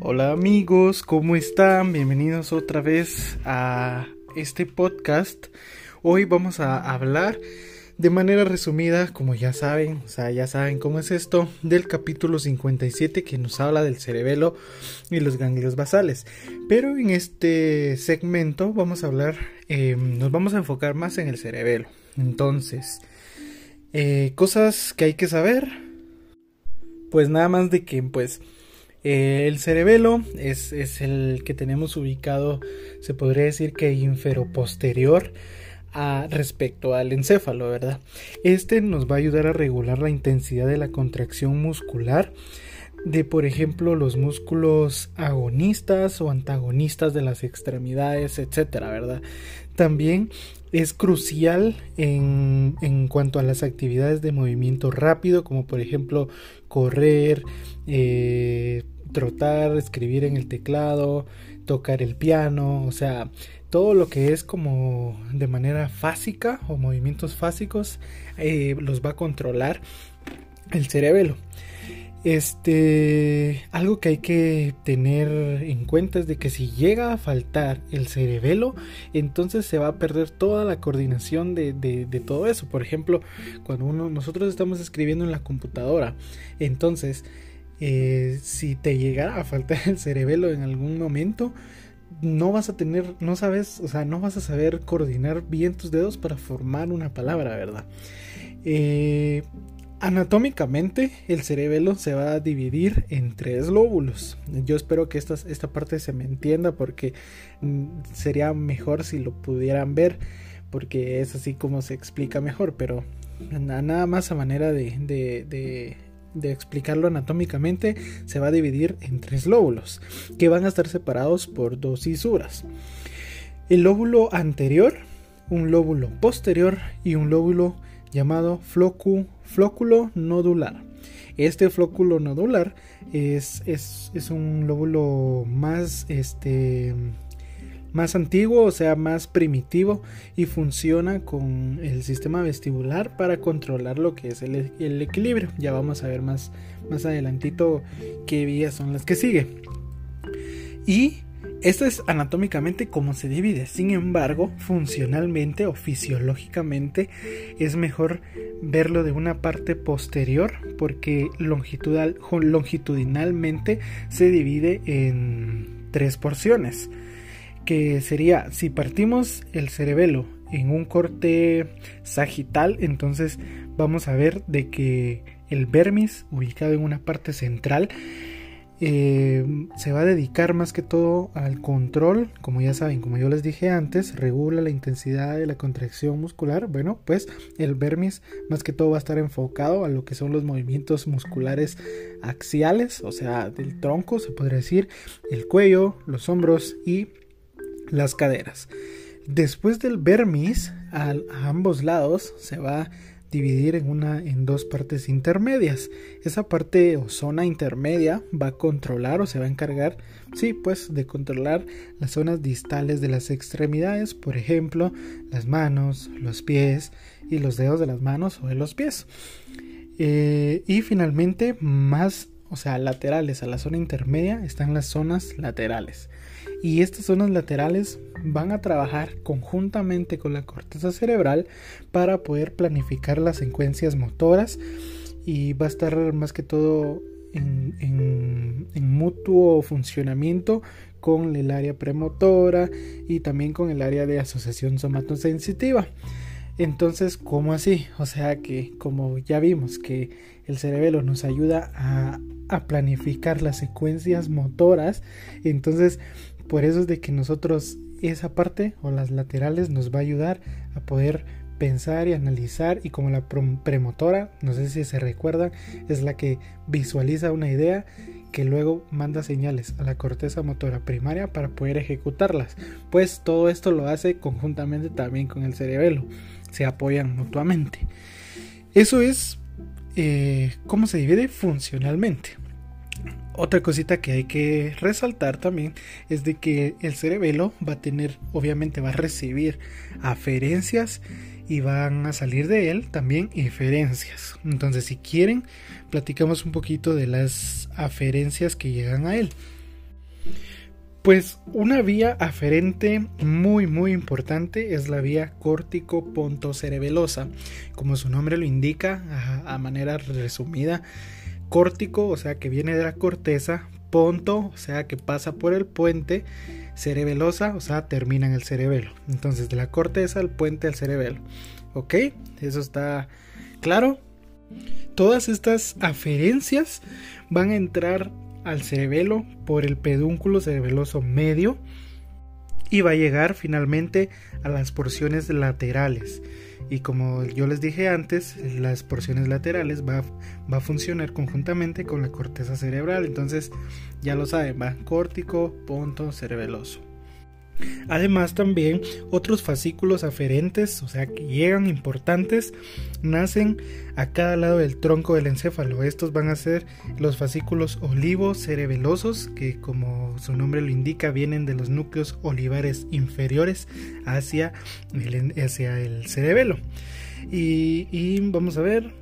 Hola amigos, ¿cómo están? Bienvenidos otra vez a este podcast. Hoy vamos a hablar de manera resumida, como ya saben, o sea, ya saben cómo es esto, del capítulo 57 que nos habla del cerebelo y los ganglios basales. Pero en este segmento vamos a hablar, eh, nos vamos a enfocar más en el cerebelo. Entonces, eh, cosas que hay que saber, pues nada más de que, pues, eh, el cerebelo es, es, el que tenemos ubicado, se podría decir que inferoposterior a, respecto al encéfalo, ¿verdad? Este nos va a ayudar a regular la intensidad de la contracción muscular de, por ejemplo, los músculos agonistas o antagonistas de las extremidades, etcétera, ¿verdad? También es crucial en, en, cuanto a las actividades de movimiento rápido, como por ejemplo correr, eh, trotar, escribir en el teclado, tocar el piano, o sea, todo lo que es como de manera fásica o movimientos fásicos eh, los va a controlar el cerebelo. Este, algo que hay que tener en cuenta es de que si llega a faltar el cerebelo, entonces se va a perder toda la coordinación de, de, de todo eso. Por ejemplo, cuando uno, nosotros estamos escribiendo en la computadora, entonces, eh, si te llegara a faltar el cerebelo en algún momento, no vas a tener, no sabes, o sea, no vas a saber coordinar bien tus dedos para formar una palabra, ¿verdad? Eh, Anatómicamente, el cerebelo se va a dividir en tres lóbulos. Yo espero que esta, esta parte se me entienda porque mm, sería mejor si lo pudieran ver, porque es así como se explica mejor, pero nada más a manera de, de explicarlo anatómicamente, se va a dividir en tres lóbulos, que van a estar separados por dos cisuras. El lóbulo anterior, un lóbulo posterior y un lóbulo llamado flocu, flóculo nodular. Este flóculo nodular es, es, es, un lóbulo más, este, más antiguo, o sea, más primitivo y funciona con el sistema vestibular para controlar lo que es el, el equilibrio. Ya vamos a ver más, más adelantito qué vías son las que sigue. Y esto es anatómicamente como se divide, sin embargo, funcionalmente o fisiológicamente es mejor verlo de una parte posterior porque longitudinal, longitudinalmente se divide en tres porciones, que sería si partimos el cerebelo en un corte sagital, entonces vamos a ver de que el vermis ubicado en una parte central eh, se va a dedicar más que todo al control, como ya saben, como yo les dije antes, regula la intensidad de la contracción muscular. Bueno, pues el vermis más que todo va a estar enfocado a lo que son los movimientos musculares axiales, o sea, del tronco, se podría decir, el cuello, los hombros y las caderas. Después del vermis, a, ambos lados se va a dividir en una en dos partes intermedias. Esa parte o zona intermedia va a controlar o se va a encargar, sí, pues de controlar las zonas distales de las extremidades, por ejemplo, las manos, los pies y los dedos de las manos o de los pies. Eh, y finalmente, más, o sea, laterales a la zona intermedia están las zonas laterales y estas zonas laterales van a trabajar conjuntamente con la corteza cerebral para poder planificar las secuencias motoras y va a estar más que todo en, en, mutuo funcionamiento con el área premotora y también con el área de asociación somatosensitiva. Entonces, ¿cómo así? O sea que, como ya vimos que el cerebelo nos ayuda a, planificar las secuencias motoras, entonces por eso es de que nosotros esa parte o las laterales nos va a ayudar a poder pensar y analizar y como la premotora, no sé si se recuerdan, es la que visualiza una idea que luego manda señales a la corteza motora primaria para poder ejecutarlas. Pues todo esto lo hace conjuntamente también con el cerebelo, se apoyan mutuamente. Eso es eh, cómo se divide funcionalmente. Otra cosita que hay que resaltar también es de que el cerebelo va a tener, obviamente va a recibir aferencias y van a salir de él también inferencias. Entonces, si quieren, platicamos un poquito de las aferencias que llegan a él. Pues una vía aferente muy muy importante es la vía córtico-pontocerebelosa. Como su nombre lo indica, a, a, manera resumida, córtico, o sea que viene de la corteza, ponto, o sea que pasa por el puente, cerebelosa, o sea termina en el cerebelo. Entonces de la corteza al puente al cerebelo. ¿Ok? Eso está claro. Todas estas aferencias van a entrar al cerebelo por el pedúnculo cerebeloso medio y va a llegar finalmente a las porciones laterales. Y como yo les dije antes, las porciones laterales va, va a funcionar conjuntamente con la corteza cerebral. Entonces, ya lo saben, va córtico, punto, cerebeloso. Además también otros fascículos aferentes, o sea que llegan importantes, nacen a cada lado del tronco del encéfalo. Estos van a ser los fascículos olivos cerebelosos, que como su nombre lo indica, vienen de los núcleos olivares inferiores hacia el, cerebelo. Y, y vamos a ver,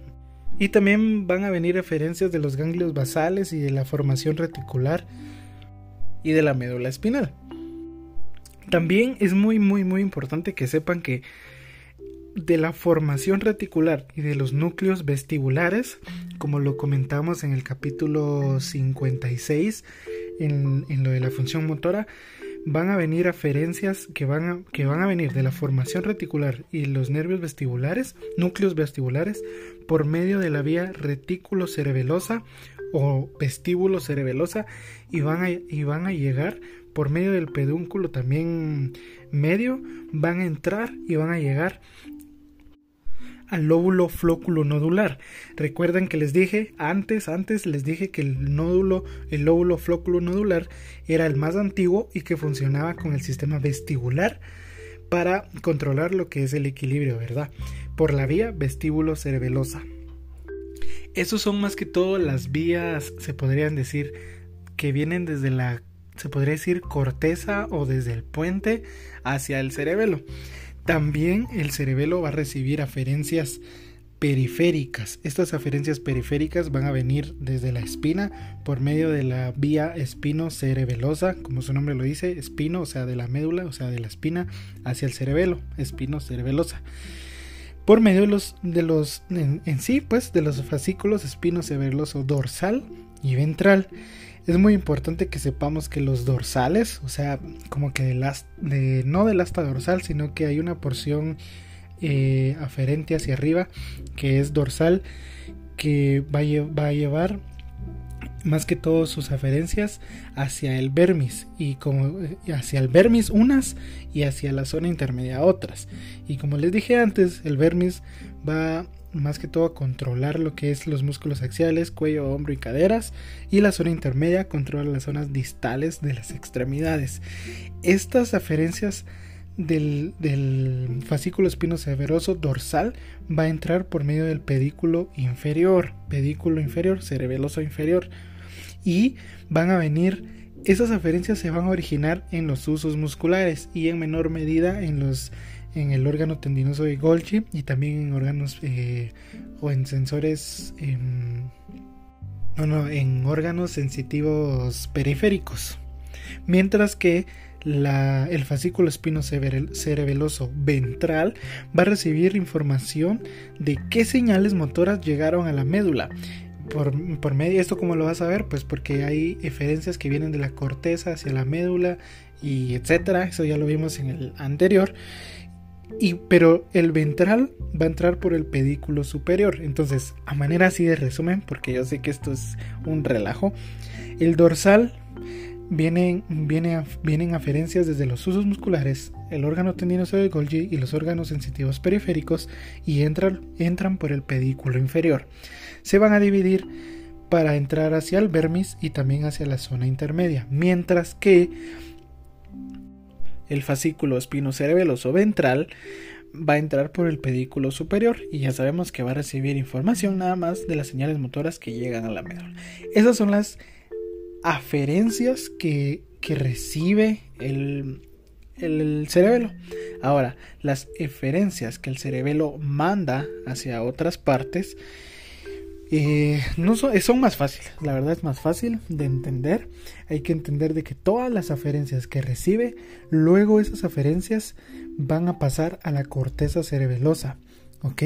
y también van a venir referencias de los ganglios basales y de la formación reticular y de la médula espinal. También es muy, muy, muy importante que sepan que de la formación reticular y de los núcleos vestibulares, como lo comentamos en el capítulo 56, en, en lo de la función motora, van a venir aferencias que van a, que van a venir de la formación reticular y los nervios vestibulares, núcleos vestibulares, por medio de la vía retículo cerebelosa o vestíbulo cerebelosa y van a, y van a llegar por medio del pedúnculo también medio, van a entrar y van a llegar al lóbulo flóculo nodular. Recuerden que les dije antes, antes les dije que el nódulo, el lóbulo flóculo nodular era el más antiguo y que funcionaba con el sistema vestibular para controlar lo que es el equilibrio, ¿verdad? Por la vía vestíbulo cerebelosa. Esos son más que todo las vías, se podrían decir, que vienen desde la se podría decir corteza o desde el puente hacia el cerebelo. También el cerebelo va a recibir aferencias periféricas. Estas aferencias periféricas van a venir desde la espina por medio de la vía espino-cerebelosa, como su nombre lo dice, espino, o sea, de la médula, o sea, de la espina hacia el cerebelo, espino-cerebelosa. Por medio de los, de los en, en sí, pues, de los fascículos espino-cerebeloso dorsal y ventral es muy importante que sepamos que los dorsales, o sea, como que de, no del asta dorsal, sino que hay una porción eh, aferente hacia arriba que es dorsal que va a, va a llevar más que todo sus aferencias hacia el vermis y como eh, hacia el vermis unas y hacia la zona intermedia otras. Y como les dije antes el vermis va más que todo a controlar lo que es los músculos axiales, cuello, hombro y caderas, y la zona intermedia controla las zonas distales de las extremidades. Estas aferencias del, del fascículo espinocerebroso dorsal va a entrar por medio del pedículo inferior, pedículo inferior, cerebeloso inferior, y van a venir esas aferencias se van a originar en los usos musculares y en menor medida en los en el órgano tendinoso de Golgi y también en órganos eh, o en sensores no no en órganos sensitivos periféricos. Mientras que el fascículo espino cerebeloso ventral va a recibir información de qué señales motoras llegaron a la médula. Por, por medio esto cómo lo vas a ver pues porque hay eferencias que vienen de la corteza hacia la médula y etcétera. Eso ya lo vimos en el anterior y, pero el ventral va a entrar por el pedículo superior. Entonces, a manera así de resumen, porque yo sé que esto es un relajo, el dorsal viene, viene, vienen aferencias desde los usos musculares, el órgano tendinoso de Golgi y los órganos sensitivos periféricos y entran, entran por el pedículo inferior. Se van a dividir para entrar hacia el vermis y también hacia la zona intermedia, mientras que el fascículo espinocerebeloso ventral va a entrar por el pedículo superior y ya sabemos que va a recibir información nada más de las señales motoras que llegan a la médula. Esas son las aferencias que, que recibe el, el cerebelo. Ahora, las eferencias que el cerebelo manda hacia otras partes Eh, no son, son, más fáciles, la verdad es más fácil de entender. Hay que entender de que todas las aferencias que recibe, luego esas aferencias van a pasar a la corteza cerebelosa, ¿ok?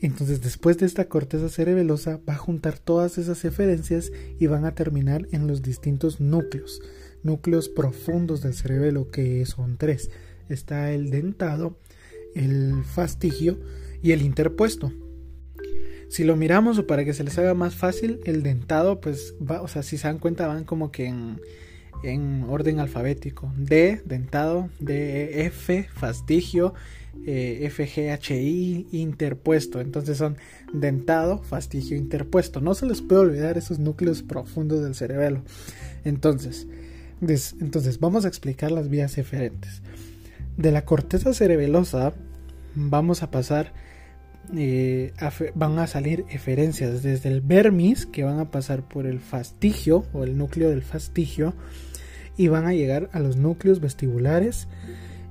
Entonces después de esta corteza cerebelosa va a juntar todas esas eferencias y van a terminar en los distintos núcleos, núcleos profundos del cerebelo que son tres. Está el dentado, el fastigio y el interpuesto. Si lo miramos o para que se les haga más fácil, el dentado, pues va, o sea, si se dan cuenta, van como que en, en orden alfabético. D, dentado, D, e, F, fastigio, eh, FGHI, interpuesto. Entonces son dentado, fastigio, interpuesto. No se les puede olvidar esos núcleos profundos del cerebelo. Entonces, entonces vamos a explicar las vías eferentes. De la corteza cerebelosa vamos a pasar eh, van a salir eferencias desde el vermis que van a pasar por el fastigio o el núcleo del fastigio y van a llegar a los núcleos vestibulares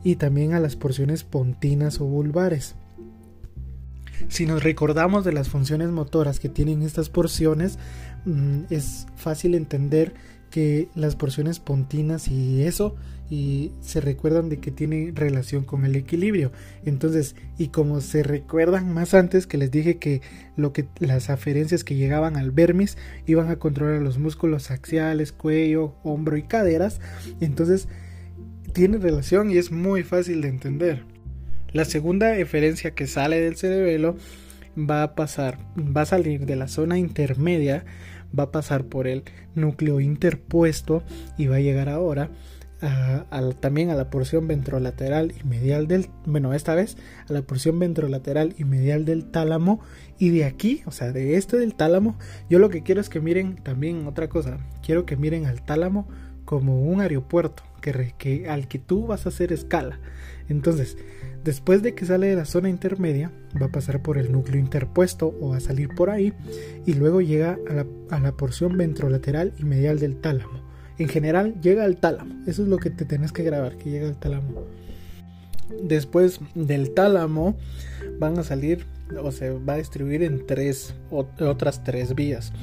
y también a las porciones pontinas o vulvares. Si nos recordamos de las funciones motoras que tienen estas porciones, mm, es fácil entender que las porciones pontinas y eso y se recuerdan de que tiene relación con el equilibrio. Entonces, y como se recuerdan más antes que les dije que lo que las aferencias que llegaban al vermis iban a controlar los músculos axiales, cuello, hombro y caderas, entonces tiene relación y es muy fácil de entender. La segunda eferencia que sale del cerebelo va a pasar, va a salir de la zona intermedia, va a pasar por el núcleo interpuesto y va a llegar ahora también a la porción ventrolateral y medial del, bueno, esta vez a la porción ventrolateral y medial del tálamo. Y de aquí, o sea, de este del tálamo, yo lo que quiero es que miren también otra cosa, quiero que miren al tálamo como un aeropuerto que, al que tú vas a hacer escala. Entonces, después de que sale de la zona intermedia, va a pasar por el núcleo interpuesto o va a salir por ahí y luego llega a la, porción ventrolateral y medial del tálamo en general llega al tálamo. Eso es lo que te tenés que grabar, que llega al tálamo. Después del tálamo van a salir o se va a distribuir en tres otras tres vías.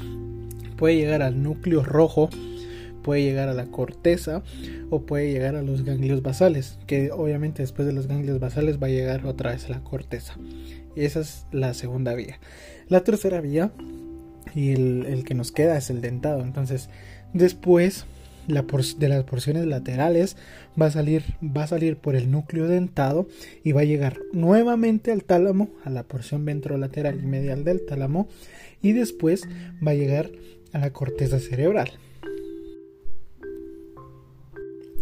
Puede llegar al núcleo rojo, puede llegar a la corteza o puede llegar a los ganglios basales, que obviamente después de los ganglios basales va a llegar otra vez a la corteza. Esa es la segunda vía. La tercera vía y el, que nos queda es el dentado. Entonces, después de las porciones laterales va a salir va a salir por el núcleo dentado y va a llegar nuevamente al tálamo a la porción ventrolateral y medial del tálamo y después va a llegar a la corteza cerebral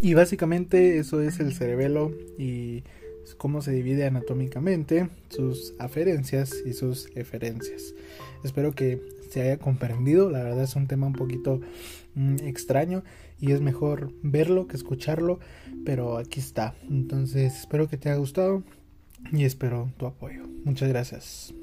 y básicamente eso es el cerebelo y cómo se divide anatómicamente, sus aferencias y sus eferencias. Espero que se haya comprendido, la verdad es un tema un poquito mm, extraño y es mejor verlo que escucharlo, pero aquí está. Entonces espero que te haya gustado y espero tu apoyo. Muchas gracias.